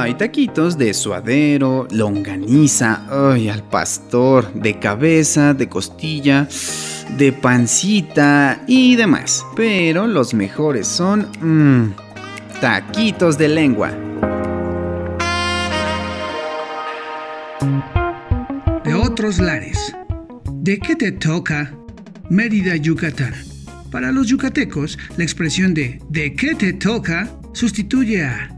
Hay taquitos de suadero, longaniza, ay, al pastor, de cabeza, de costilla, de pancita y demás. Pero los mejores son mmm, taquitos de lengua. De otros lares. ¿De qué te toca? Mérida, Yucatán. Para los yucatecos, la expresión de ¿de qué te toca? sustituye a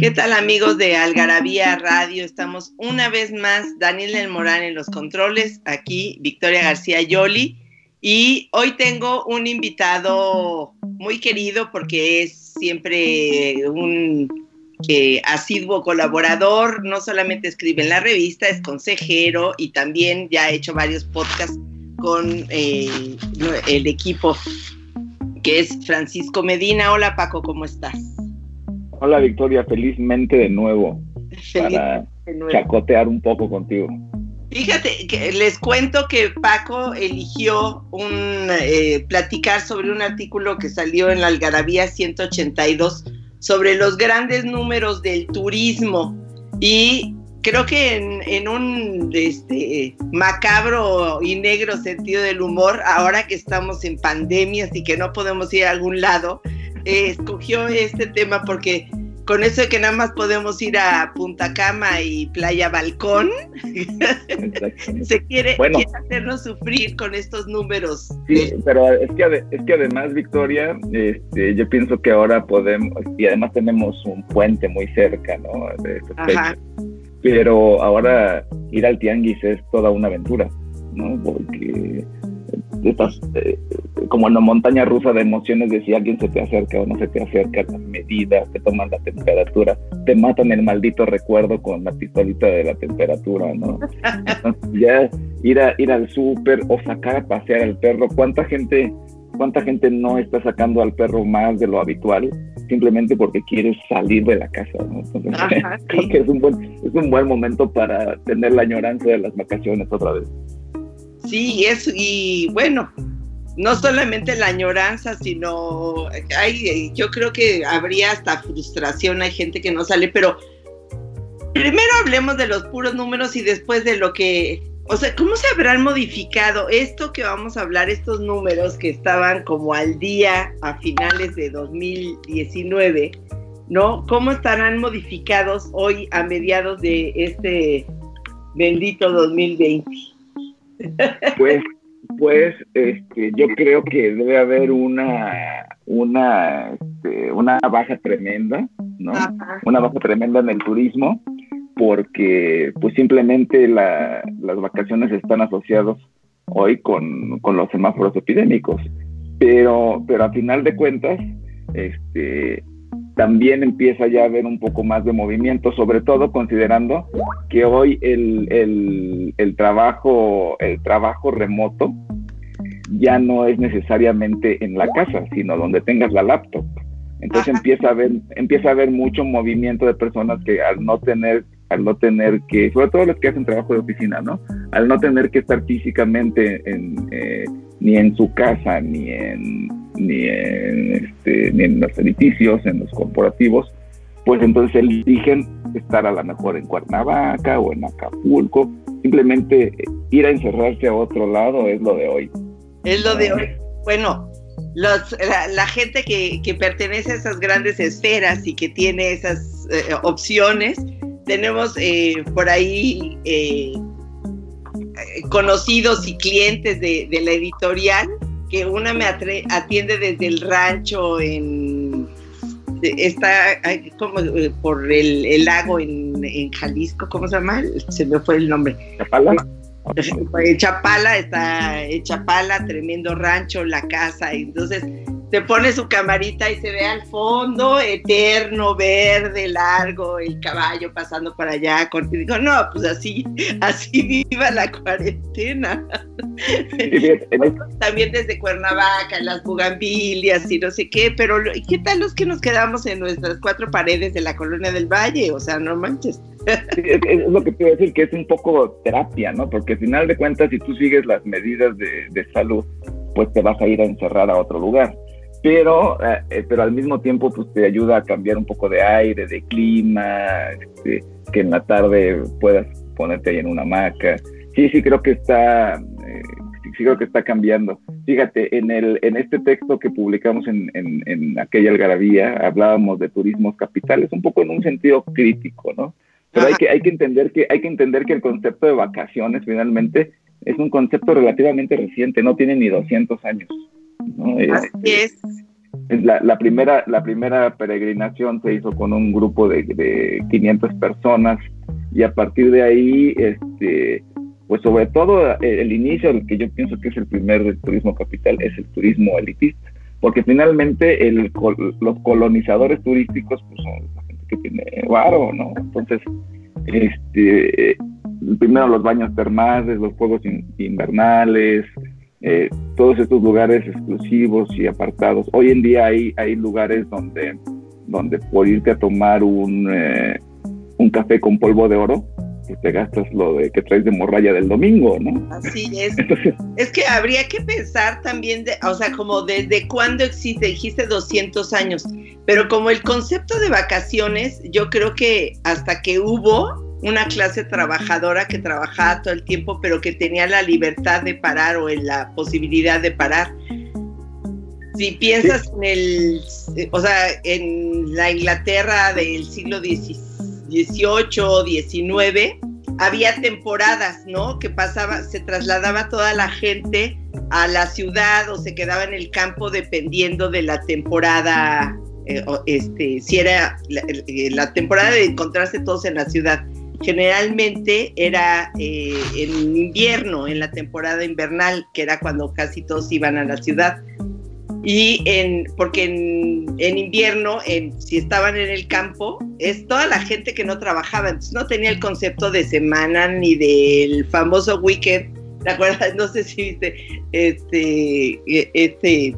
¿Qué tal amigos de Algarabía Radio? Estamos una vez más, Daniel del Morán en los controles, aquí Victoria García Yoli. Y hoy tengo un invitado muy querido porque es siempre un eh, asiduo colaborador, no solamente escribe en la revista, es consejero y también ya ha hecho varios podcasts con eh, el equipo que es Francisco Medina. Hola Paco, ¿cómo estás? Hola Victoria, felizmente de nuevo para chacotear un poco contigo. Fíjate, que les cuento que Paco eligió un eh, platicar sobre un artículo que salió en la Algarabía 182 sobre los grandes números del turismo y creo que en, un este, macabro y negro sentido del humor, ahora que estamos en pandemias y que no podemos ir a algún lado, escogió este tema porque con eso de que nada más podemos ir a Punta Cama y Playa Balcón, se quiere, hacernos sufrir con estos números. Sí, pero es que, es que además, Victoria, este, yo pienso que ahora podemos, y además tenemos un puente muy cerca, ¿no? De Pero ahora ir al tianguis es toda una aventura, ¿no? Porque estás eh, como en la montaña rusa de emociones de si alguien se te acerca o no se te acerca, las medidas, te toman la temperatura, te matan el maldito recuerdo con la pistolita de la temperatura, ¿no? ya ir, a, ir al súper o sacar a pasear al perro, ¿cuánta gente, cuánta gente no está sacando al perro más de lo habitual? simplemente porque quieres salir de la casa, ¿no? Entonces, creo que es un, buen, es un buen momento para tener la añoranza de las vacaciones otra vez. Sí, eso, y bueno, no solamente la añoranza, sino hay, yo creo que habría hasta frustración, hay gente que no sale, pero primero hablemos de los puros números y después de lo que, o sea, ¿cómo se habrán modificado esto que vamos a hablar, estos números que estaban como al día a finales de 2019, ¿no? ¿Cómo estarán modificados hoy a mediados de este bendito 2020? Pues, pues este, yo creo que debe haber una, una, este, una baja tremenda, ¿no? Una baja tremenda en el turismo, porque pues simplemente las vacaciones están asociadas hoy con, con los semáforos epidémicos. Pero, pero a final de cuentas, este, también empieza ya a haber un poco más de movimiento, sobre todo considerando que hoy el, el, trabajo, el trabajo remoto ya no es necesariamente en la casa, sino donde tengas la laptop. Entonces empieza a haber, empieza a haber mucho movimiento de personas que al no tener, al no tener que, sobre todo los que hacen trabajo de oficina, ¿no? Al no tener que estar físicamente en, eh, ni en su casa, ni en ni en, este, ni en los edificios, en los corporativos, pues entonces eligen estar a lo mejor en Cuernavaca o en Acapulco. Simplemente ir a encerrarse a otro lado es lo de hoy. Es lo de hoy. Bueno, los, la, gente que, que, pertenece a esas grandes esferas y que tiene esas eh, opciones, tenemos eh, por ahí eh, conocidos y clientes de, la editorial, que una me atiende desde el rancho en está como por el, lago en, en, Jalisco, ¿cómo se llama? Se me fue el nombre. Chapala. Chapala está Chapala, tremendo rancho, la casa, entonces se pone su camarita y se ve al fondo eterno, verde, largo, el caballo pasando para allá. Y digo, no, pues así, así viva la cuarentena. También desde Cuernavaca, las bugambilias y no sé qué, pero ¿qué tal los que nos quedamos en nuestras cuatro paredes de la colonia del Valle? O sea, no manches. es, lo que te iba a decir, que es un poco terapia, ¿no? Porque al final de cuentas, si tú sigues las medidas de, de salud, pues te vas a ir a encerrar a otro lugar pero, eh, eh, pero al mismo tiempo pues te ayuda a cambiar un poco de aire, de clima, este, que en la tarde puedas ponerte ahí en una hamaca. Sí, sí creo que está, eh, sí, creo que está cambiando. Fíjate, en el, en este texto que publicamos en, en, en aquella algarabía hablábamos de turismos capitales, un poco en un sentido crítico, ¿no? Pero hay que, hay que entender que hay que entender que el concepto de vacaciones finalmente es un concepto relativamente reciente, no tiene ni 200 años. Así este, es. La, primera, la primera peregrinación se hizo con un grupo de, de 500 personas y a partir de ahí, este, pues sobre todo el, inicio, el que yo pienso que es el primer turismo capital, es el turismo elitista, porque finalmente el, los colonizadores turísticos pues, son la gente que tiene varo, ¿no? Entonces, este, primero los baños termales, los juegos invernales, eh, todos estos lugares exclusivos y apartados. Hoy en día hay, hay lugares donde, donde por irte a tomar un, eh, un café con polvo de oro, pues te gastas lo de que traes de morralla del domingo, ¿no? Así es. es que habría que pensar también, de, o sea, como desde cuándo existe, dijiste 200 años, pero como el concepto de vacaciones, yo creo que hasta que hubo, una clase trabajadora que trabajaba todo el tiempo, pero que tenía la libertad de parar o en la posibilidad de parar. Si piensas en el, o sea, en la Inglaterra del siglo XVIII, XIX, había temporadas, ¿no? Que pasaba, se trasladaba toda la gente a la ciudad o se quedaba en el campo dependiendo de la temporada, eh, este, si era la, eh, la temporada de encontrarse todos en la ciudad generalmente era eh, en invierno, en la temporada invernal, que era cuando casi todos iban a la ciudad. Y en, porque en, invierno, en, si estaban en el campo, es toda la gente que no trabajaba, entonces no tenía el concepto de semana ni del famoso weekend. ¿Te acuerdas? No sé si viste este, este,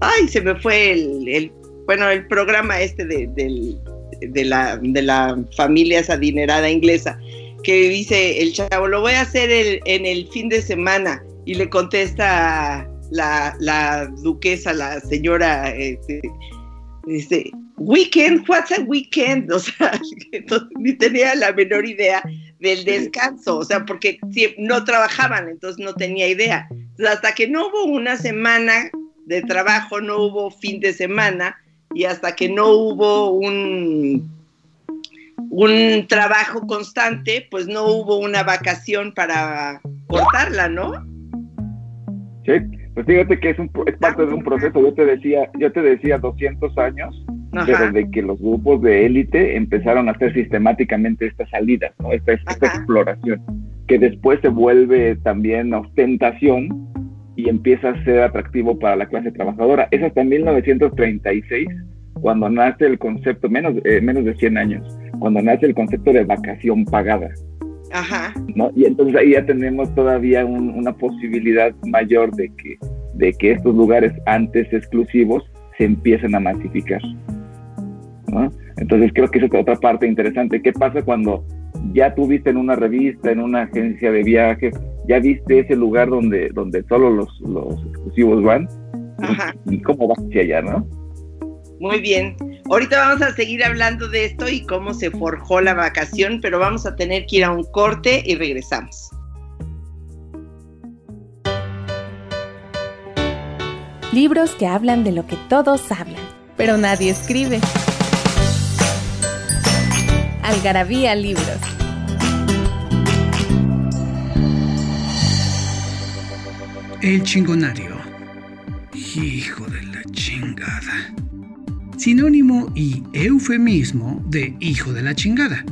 ay, se me fue el, bueno, el programa este del de la, de la familia esa adinerada inglesa, que dice el chavo, lo voy a hacer en el fin de semana, y le contesta la, la duquesa, la señora, este, dice, weekend, what's a weekend? O sea, ni tenía la menor idea del descanso, o sea, porque no trabajaban, entonces no tenía idea. hasta que no hubo una semana de trabajo, no hubo fin de semana, y hasta que no hubo un, un trabajo constante, pues no hubo una vacación para cortarla, ¿no? Sí, pues fíjate que es, un, es parte de un proceso. Yo te decía, yo te decía 200 años, desde que los grupos de élite empezaron a hacer sistemáticamente estas salidas, ¿no? esta, esta exploración, que después se vuelve también ostentación y empieza a ser atractivo para la clase trabajadora. Es hasta 1936 cuando nace el concepto, menos, eh, menos de 100 años, cuando nace el concepto de vacación pagada. Ajá. ¿no? Y entonces ahí ya tenemos todavía una posibilidad mayor de que, de que estos lugares antes exclusivos se empiecen a masificar. ¿no? Entonces creo que esa es otra parte interesante. ¿Qué pasa cuando ya tuviste en una revista, en una agencia de viajes, ya viste ese lugar donde, donde solo los, los exclusivos van, y cómo vas hacia allá, ¿no? Muy bien. Ahorita vamos a seguir hablando de esto y cómo se forjó la vacación, pero vamos a tener que ir a un corte y regresamos. Libros que hablan de lo que todos hablan, pero nadie escribe. Algarabía Libros. El chingonario. Hijo de la chingada. Sinónimo y eufemismo de hijo de la chingada,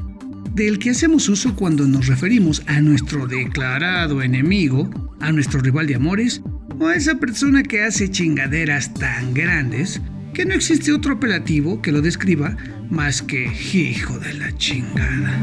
del que hacemos uso cuando nos referimos a nuestro declarado enemigo, a nuestro rival de amores o a esa persona que hace chingaderas tan grandes que no existe otro apelativo que lo describa más que hijo de la chingada.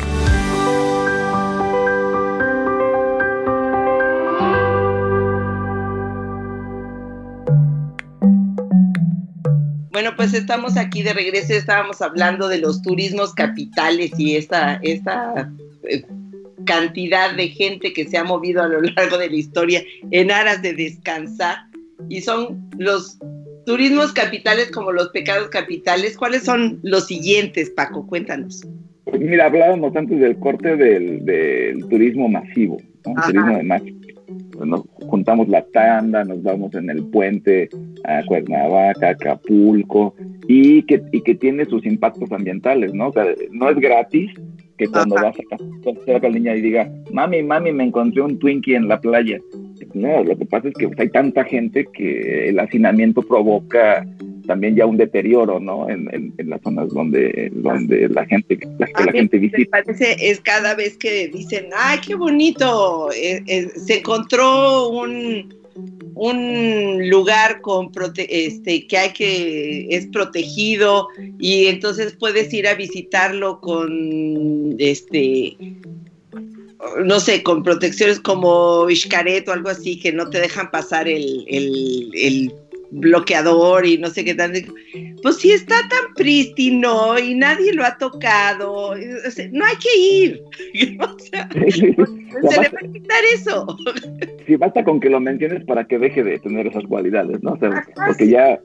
Bueno, pues estamos aquí de regreso, estábamos hablando de los turismos capitales y esta, esta eh, cantidad de gente que se ha movido a lo largo de la historia en aras de descansar y son los turismos capitales como los pecados capitales. ¿Cuáles son los siguientes, Paco? Cuéntanos. Pues mira, hablábamos antes del corte del, turismo masivo, el turismo de masas nos juntamos la tanda, nos vamos en el puente a Cuernavaca, Acapulco, y que, y que tiene sus impactos ambientales, ¿no? O sea, no es gratis que cuando vas a la niña y diga, mami, mami, me encontré un Twinkie en la playa. No, lo que pasa es que hay tanta gente que el hacinamiento provoca también ya un deterioro, ¿no? En, las zonas donde, donde la gente, la, que la gente visita. Me parece es cada vez que dicen, ay, qué bonito, eh, eh, se encontró un, un lugar con este que hay que es protegido y entonces puedes ir a visitarlo con este no sé, con protecciones como Ishkaret o algo así, que no te dejan pasar el, el bloqueador y no sé qué tal. Pues si está tan prístino y nadie lo ha tocado, no hay que ir. o sea, se le va a quitar eso. Sí, basta con que lo menciones para que deje de tener esas cualidades, ¿no? O sea, porque ya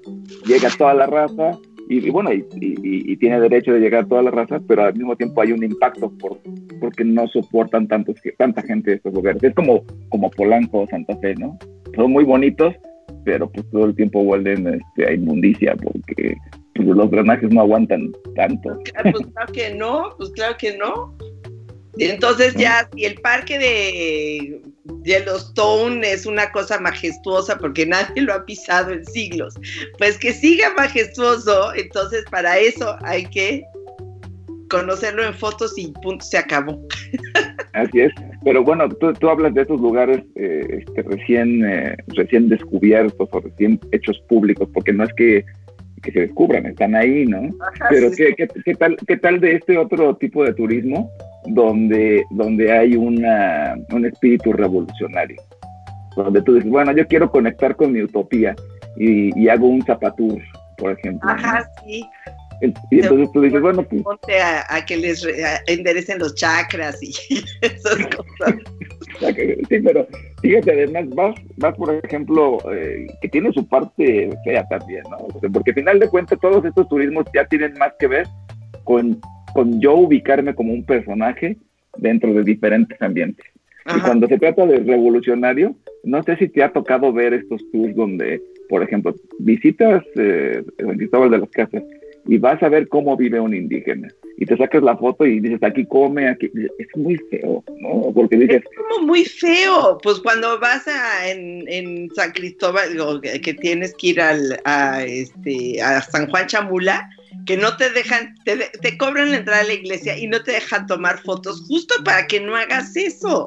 llega toda la raza y, bueno, y, tiene derecho de llegar toda la raza, pero al mismo tiempo hay un impacto por, porque no soportan tantos, tanta gente de estos lugares. Es como, como Polanco o Santa Fe, ¿no? Son muy bonitos, pero pues todo el tiempo vuelven este, a inmundicia porque pues, los drenajes no aguantan tanto. Pues claro que no, pues claro que no. Entonces ya, si el parque de Yellowstone es una cosa majestuosa porque nadie lo ha pisado en siglos, pues que siga majestuoso, entonces para eso hay que conocerlo en fotos y punto, se acabó. Así es, pero bueno, tú, hablas de esos lugares eh, este, recién, eh, recién descubiertos o recién hechos públicos, porque no es que, se descubran, están ahí, ¿no? pero ¿qué, qué, tal, ¿qué tal de este otro tipo de turismo donde, donde hay una, un espíritu revolucionario? Donde tú dices, bueno, yo quiero conectar con mi utopía y, y hago un zapatur, por ejemplo. Ajá, sí. Y entonces tú dices, bueno, pues. Ponte a, que les enderecen los chakras y esas cosas. sí, pero fíjate, además, vas, vas por ejemplo, eh, que tiene su parte fea también, ¿no? porque al final de cuentas, todos estos turismos ya tienen más que ver con, con yo ubicarme como un personaje dentro de diferentes ambientes. Y cuando se trata de revolucionario, no sé si te ha tocado ver estos tours donde, por ejemplo, visitas eh, San Cristóbal de las Casas y vas a ver cómo vive un indígena. Y te sacas la foto y dices, aquí come, aquí. Es muy feo, ¿no? Porque dices. Es como muy feo. Pues cuando vas a, en, San Cristóbal, que tienes que ir al, a, este, a San Juan Chamula, que no te dejan, te, te, cobran la entrada a la iglesia y no te dejan tomar fotos justo para que no hagas eso.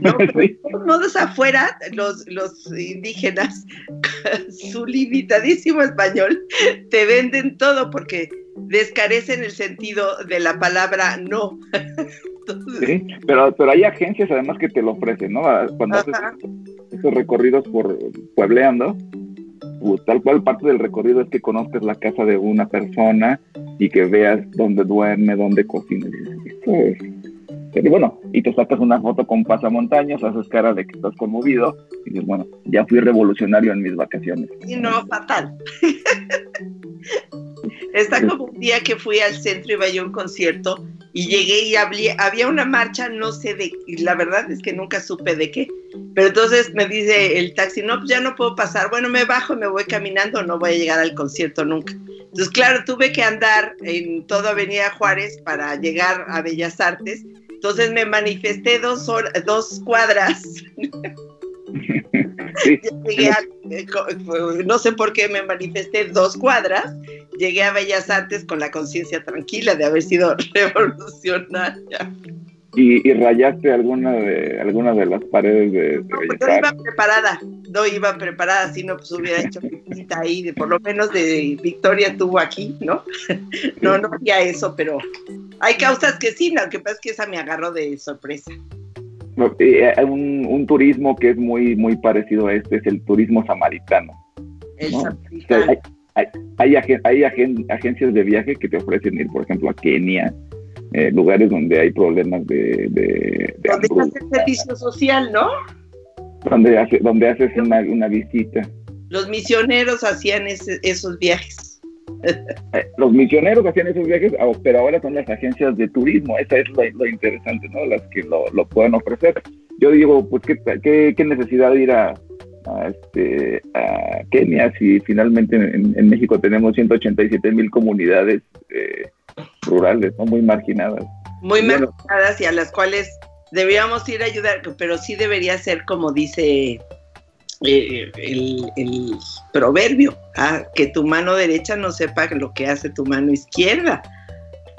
¿no? modos afuera, los, los indígenas, su limitadísimo español, te venden todo porque descarecen el sentido de la palabra no. Sí, pero, pero hay agencias además que te lo ofrecen, ¿no? Cuando haces esos recorridos por puebleando, tal cual parte del recorrido es que conozcas la casa de una persona y que veas dónde duerme, dónde cocina. Y bueno, y te sacas una foto con pasamontañas, haces cara de que estás conmovido y dices, bueno, ya fui revolucionario en mis vacaciones. Y no, fatal. Está como un día que fui al centro, iba yo a un concierto y llegué y había una marcha, no sé de, la verdad es que nunca supe de qué, pero entonces me dice el taxi, no, pues ya no puedo pasar, bueno, me bajo y me voy caminando, no voy a llegar al concierto nunca. Entonces, claro, tuve que andar en toda Avenida Juárez para llegar a Bellas Artes, entonces me manifesté dos, dos cuadras. Eh, no sé por qué me manifesté dos cuadras, llegué a Bellas Artes con la conciencia tranquila de haber sido revolucionaria. ¿Y, rayaste alguna de alguna de las paredes de, no, pues no iba preparada, no iba preparada, si no pues hubiera hecho visita ahí, de, por lo menos de Victoria tuvo aquí, ¿no? no, no había eso, pero hay causas que sí, lo que pasa es que esa me agarró de sorpresa. Eh, un, un, turismo que es muy, muy parecido a este es el turismo samaritano. El samaritano. hay, hay, agencias de viaje que te ofrecen ir, por ejemplo, a Kenia, eh, lugares donde hay problemas de... de, donde haces servicio social, ¿no? Donde, hace, donde haces una, una visita. Los misioneros hacían esos viajes. Eh, los misioneros hacían esos viajes, ah, pero ahora son las agencias de turismo, esa es lo, interesante, ¿no? Las que lo, pueden ofrecer. Yo digo, pues, ¿qué, qué, necesidad de ir a, este, a Kenia si finalmente en, México tenemos 187 mil comunidades eh, rurales, ¿no? Muy marginadas. Muy marginadas y a las cuales deberíamos ir a ayudar, pero sí debería ser como dice eh, el, proverbio, ah, que tu mano derecha no sepa lo que hace tu mano izquierda.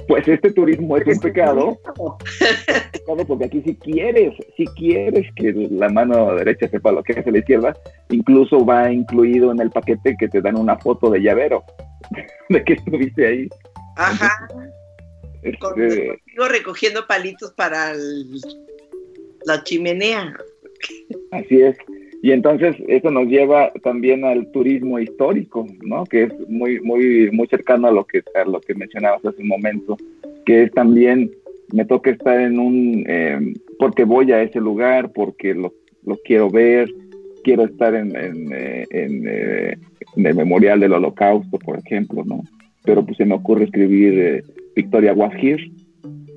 Pues este turismo es un pecado, porque aquí si quieres, si quieres que la mano derecha sepa lo que hace la izquierda, incluso va incluido en el paquete que te dan una foto de llavero, de que estuviste ahí. Ajá. Este, recogiendo palitos para la chimenea. Así es. Y entonces eso nos lleva también al turismo histórico, ¿no? Que es muy, muy, muy cercano a lo que, a lo que mencionabas hace un momento, que es también, me toca estar en un, em, porque voy a ese lugar, porque lo, lo quiero ver, quiero estar en, en, eh, eh, en, el memorial del holocausto, por ejemplo, ¿no? Pero pues se me ocurre escribir eh, Victoria Washir.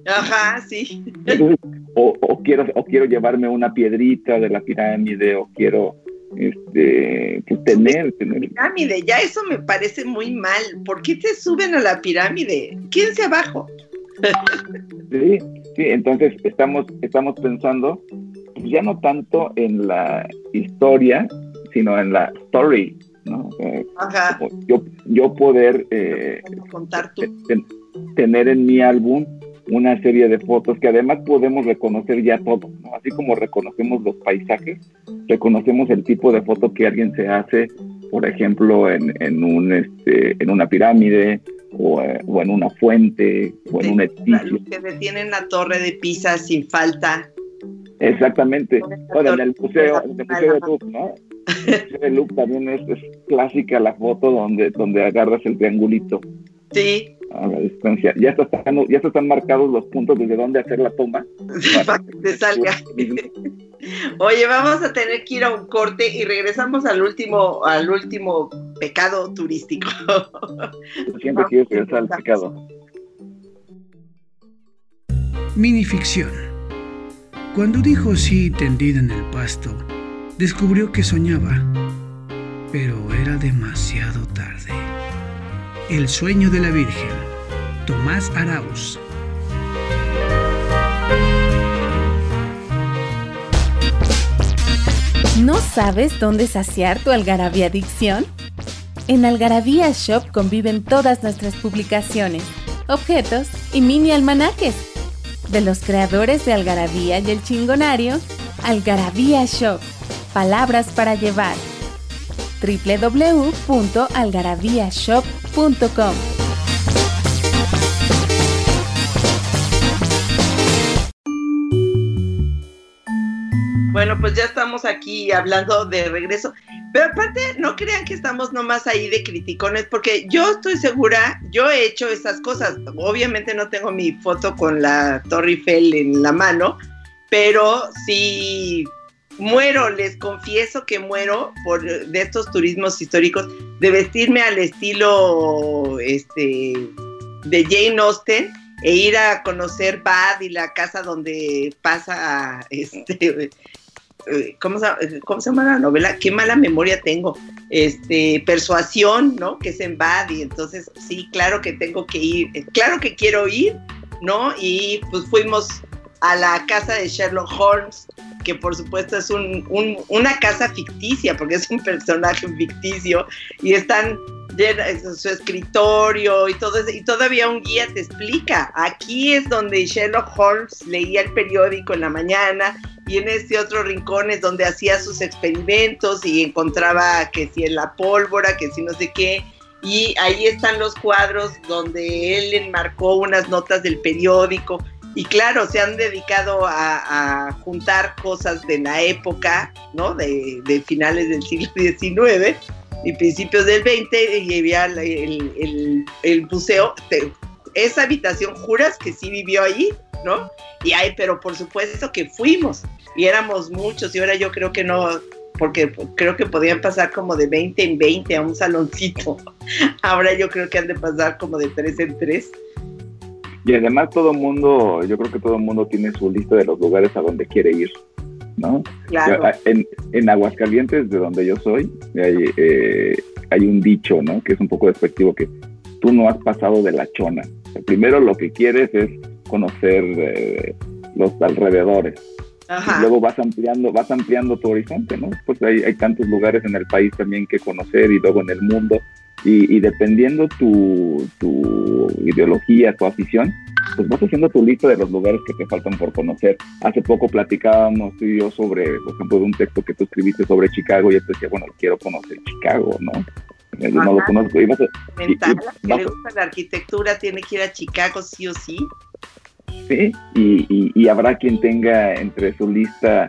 Ajá, sí o, quiero o quiero llevarme una piedrita de la pirámide o quiero este pues, tener, tener pirámide ya eso me parece muy mal ¿por qué te suben a la pirámide? quédense abajo sí sí entonces estamos estamos pensando pues, ya no tanto en la historia sino en la story ¿no? Ajá. Yo, yo poder eh, contar tú. tener en mi álbum una serie de fotos que además podemos reconocer ya todo, así como reconocemos los paisajes, reconocemos el tipo de foto que alguien se hace, por ejemplo, en, en un, este, en una pirámide o, eh, en una fuente o en un edificio. Que detienen la torre de Pisa sin falta. Exactamente. Bueno, en el museo, en el museo de Louvre, ¿no? El museo de Louvre también es, es, clásica la foto donde, donde agarras el triangulito. Sí a la distancia. Ya, están, ya están marcados los puntos desde donde hacer la toma. Para que te salga. Oye, vamos a tener que ir a un corte y regresamos al último, al último pecado turístico. Siempre quieres regresar al pecado. Minificción. Cuando dijo sí tendida en el pasto, descubrió que soñaba, pero era demasiado tarde. El sueño de la Virgen. Tomás Arauz. ¿No sabes dónde saciar tu algarabía adicción? En Algarabía Shop conviven todas nuestras publicaciones, objetos y mini almanaques. De los creadores de Algarabía y el Chingonario, Algarabía Shop. Palabras para llevar www.algarabíashop.com. Bueno, pues ya estamos aquí hablando de regreso. Pero aparte, no crean que estamos nomás ahí de criticones, porque yo estoy segura, yo he hecho esas cosas. Obviamente no tengo mi foto con la Torre Eiffel en la mano, pero sí muero, les confieso que muero por de estos turismos históricos, de vestirme al estilo este de Jane Austen e ir a conocer Bad y la casa donde pasa este eh, ¿cómo se, ¿cómo se, llama la novela? Qué mala memoria tengo. Este, Persuasión, ¿no? Que es en Bad y entonces sí, claro que tengo que ir, eh, claro que quiero ir, ¿no? Y pues fuimos a la casa de Sherlock Holmes, que por supuesto es un, una casa ficticia, porque es un personaje ficticio, y están su escritorio y todo eso, y todavía un guía te explica. Aquí es donde Sherlock Holmes leía el periódico en la mañana y en este otro rincón es donde hacía sus experimentos y encontraba que si en la pólvora, que si no sé qué. Y ahí están los cuadros donde él enmarcó unas notas del periódico. Y claro, se han dedicado a, juntar cosas de la época, ¿no? De, de finales del siglo XIX y principios del 20 y había el, el, el, museo. Esa habitación, juras que sí vivió ahí, ¿no? Y pero por supuesto que fuimos y éramos muchos y ahora yo creo que no, porque creo que podían pasar como de 20 en 20 a un saloncito. Ahora yo creo que han de pasar como de 3 en 3. Y además todo el mundo, yo creo que todo el mundo tiene su lista de los lugares a donde quiere ir. ¿no? En, en, Aguascalientes, de donde yo soy, hay, eh, hay un dicho, ¿no? Que es un poco despectivo, que tú no has pasado de la chona. primero lo que quieres es conocer eh, los alrededores. Y luego vas ampliando, vas ampliando tu horizonte, ¿no? Pues hay, hay tantos lugares en el país también que conocer y luego en el mundo. Y, y dependiendo tu, tu ideología, tu afición, pues vas haciendo tu lista de los lugares que te faltan por conocer. Hace poco platicábamos tú y yo sobre, por ejemplo, de un texto que tú escribiste sobre Chicago y yo te decía, bueno, quiero conocer Chicago, ¿no? no lo conozco. Y vas a, Mental, que le gusta la arquitectura tiene que ir a Chicago sí o sí. Sí, y, y, habrá quien tenga entre su lista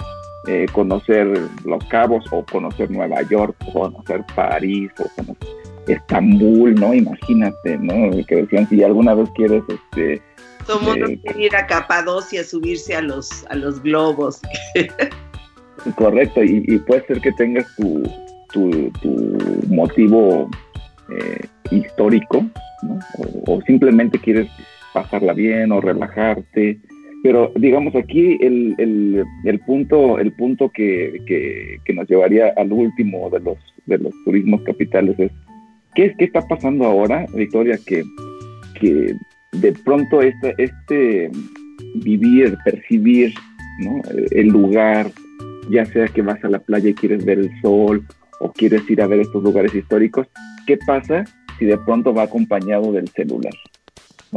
eh, conocer Los Cabos o conocer Nueva York o conocer París o conocer Estambul, ¿no? Imagínate, ¿no? Que decían, si alguna vez quieres este, mundo quiere ir a Capadocia a subirse a los, a los globos. Correcto, y, puede ser que tengas tu, tu, motivo eh, histórico, ¿no? o, simplemente quieres pasarla bien o relajarte. Pero digamos aquí el, el, el punto, el punto que, que, que, nos llevaría al último de los, de los turismos capitales es ¿qué, qué está pasando ahora, Victoria? Que, que de pronto este, este vivir, percibir el lugar, ya sea que vas a la playa y quieres ver el sol o quieres ir a ver estos lugares históricos, ¿qué pasa si de pronto va acompañado del celular?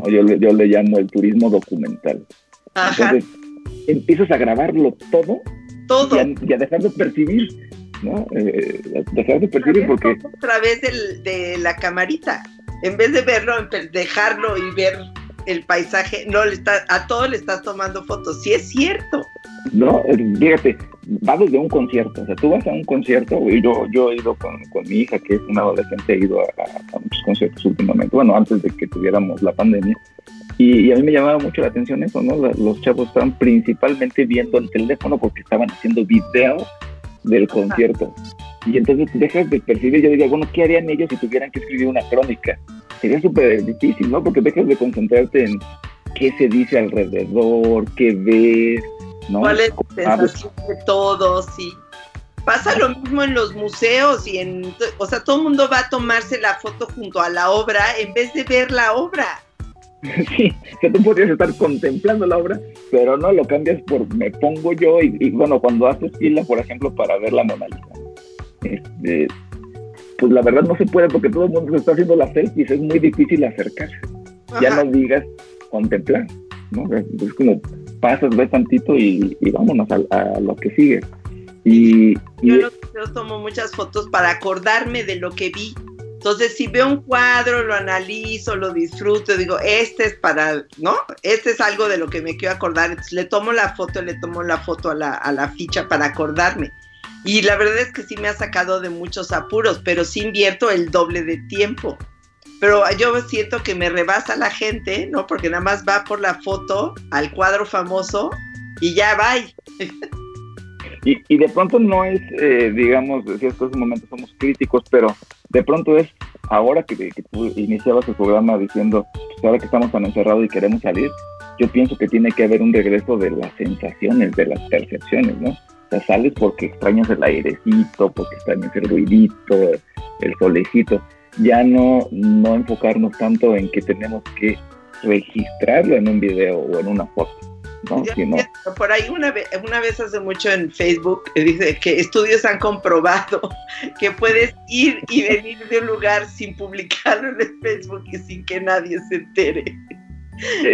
Yo, yo le llamo el turismo documental. Entonces, empiezas a grabarlo todo, todo. Y, a, dejar de percibir, ¿no? Eh, dejar de percibir porque... A través de la camarita en vez de verlo, dejarlo y ver el paisaje, no le está, a todo le estás tomando fotos. Sí es cierto. No, fíjate, va desde un concierto, o sea, tú vas a un concierto, y yo, yo he ido con, mi hija, que es una adolescente, he ido a, muchos conciertos últimamente, bueno, antes de que tuviéramos la pandemia, y, a mí me llamaba mucho la atención eso, ¿no? Los chavos estaban principalmente viendo el teléfono porque estaban haciendo videos del concierto. Y entonces dejas de percibir, yo digo, bueno, ¿qué harían ellos si tuvieran que escribir una crónica? Sería súper difícil, ¿no? Porque dejas de concentrarte en qué se dice alrededor, qué ves, ¿no? ¿Cuál es la sensación de todos? Sí. Pasa lo mismo en los museos y en, o sea, todo el mundo va a tomarse la foto junto a la obra en vez de ver la obra. Sí, que tú podrías estar contemplando la obra, pero no lo cambias por me pongo yo y, y bueno, cuando haces fila, por ejemplo, para ver la Mona Lisa, este, pues la verdad no se puede porque todo el mundo se está haciendo las selfies, es muy difícil acercarse. Ya no digas contemplar, ¿no? Es como pasas, ves tantito y, vámonos a, lo que sigue. Y, yo, tomo muchas fotos para acordarme de lo que vi. Entonces, si veo un cuadro, lo analizo, lo disfruto, digo, este es para, ¿no? Este es algo de lo que me quiero acordar. Entonces, le tomo la foto, le tomo la foto a la, a la ficha para acordarme. Y la verdad es que sí me ha sacado de muchos apuros, pero sí invierto el doble de tiempo. Pero yo siento que me rebasa la gente, ¿no? Porque nada más va por la foto al cuadro famoso y ya va. Y, y de pronto no es, eh, digamos, en ciertos momentos somos críticos, pero de pronto es ahora que, que tú iniciabas el programa diciendo, pues ahora que estamos tan encerrados y queremos salir, yo pienso que tiene que haber un regreso de las sensaciones, de las percepciones, ¿no? O sea, sales porque extrañas el airecito, porque extrañas el ruidito, el solecito. Ya no, no enfocarnos tanto en que tenemos que registrarlo en un video o en una foto. ¿No? por ahí una vez, una vez hace mucho en Facebook eh, dice que estudios han comprobado que puedes ir y venir de un lugar sin publicarlo en Facebook y sin que nadie se entere.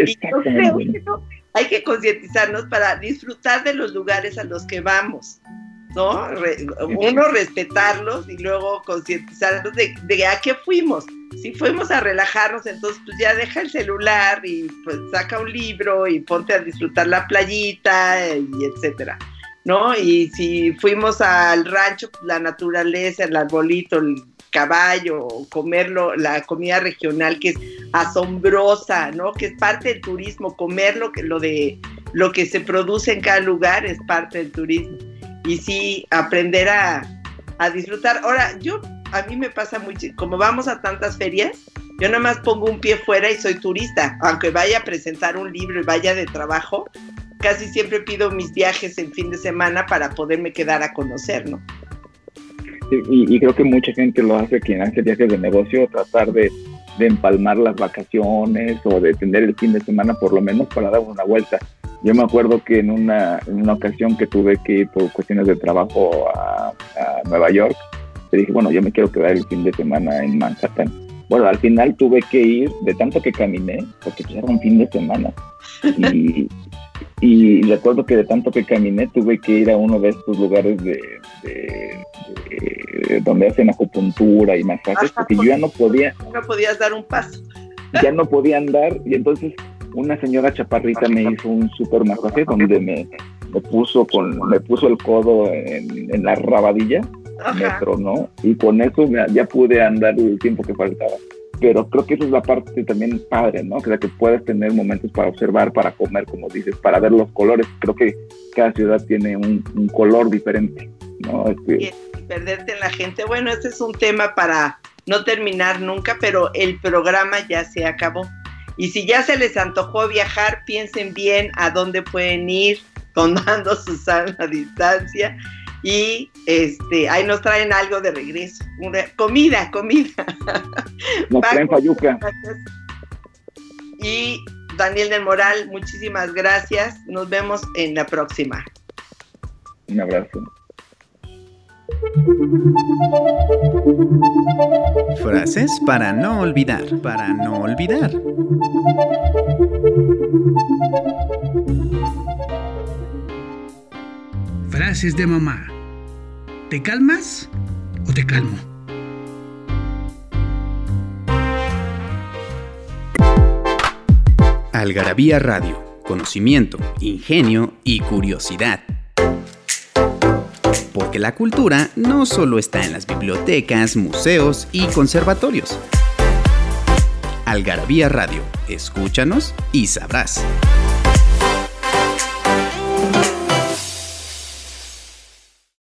Y yo creo que hay que concientizarnos para disfrutar de los lugares a los que vamos. ¿No? uno, respetarlos y luego concientizarnos de, de, a qué fuimos. Si fuimos a relajarnos, entonces pues ya deja el celular y pues saca un libro y ponte a disfrutar la playita y etcétera. ¿No? Y si fuimos al rancho, pues, la naturaleza, el arbolito, el caballo, comerlo, la comida regional que es asombrosa, ¿no? Que es parte del turismo, comer lo que, lo de, lo que se produce en cada lugar es parte del turismo. Y sí, aprender a, a disfrutar. Ahora, yo, a mí me pasa mucho, como vamos a tantas ferias, yo nada más pongo un pie fuera y soy turista, aunque vaya a presentar un libro y vaya de trabajo, casi siempre pido mis viajes en fin de semana para poderme quedar a conocer, ¿no? y, creo que mucha gente lo hace quien hace viajes de negocio, tratar de, empalmar las vacaciones o de tener el fin de semana por lo menos para dar una vuelta. Yo me acuerdo que en una, en una ocasión que tuve que ir por cuestiones de trabajo a, Nueva York, te dije, bueno, yo me quiero quedar el fin de semana en Manhattan. Bueno, al final tuve que ir, de tanto que caminé, porque pues era un fin de semana. Y, y recuerdo que de tanto que caminé tuve que ir a uno de estos lugares de, donde hacen acupuntura y masajes porque yo ya no podía no podías dar un paso. Ya no podía andar y entonces una señora chaparrita me hizo un super masaje donde me, me puso con me puso el codo en, la rabadilla me tronó y con eso ya pude andar el tiempo que faltaba pero creo que esa es la parte también padre, ¿no? Que, que puedes tener momentos para observar, para comer, como dices, para ver los colores. Creo que cada ciudad tiene un, color diferente, ¿no? Este... Y perderte en la gente. Bueno, este es un tema para no terminar nunca, pero el programa ya se acabó. Y si ya se les antojó viajar, piensen bien a dónde pueden ir, tomando su sana distancia y este ahí nos traen algo de regreso. comida, comida. Nos traen payuca. Y Daniel del Moral, muchísimas gracias. Nos vemos en la próxima. Un abrazo. Frases para no olvidar, para no olvidar. Frases de mamá. ¿Te calmas o te calmo? Algarabía Radio. Conocimiento, ingenio y curiosidad. Porque la cultura no solo está en las bibliotecas, museos y conservatorios. Algarabía Radio. Escúchanos y sabrás.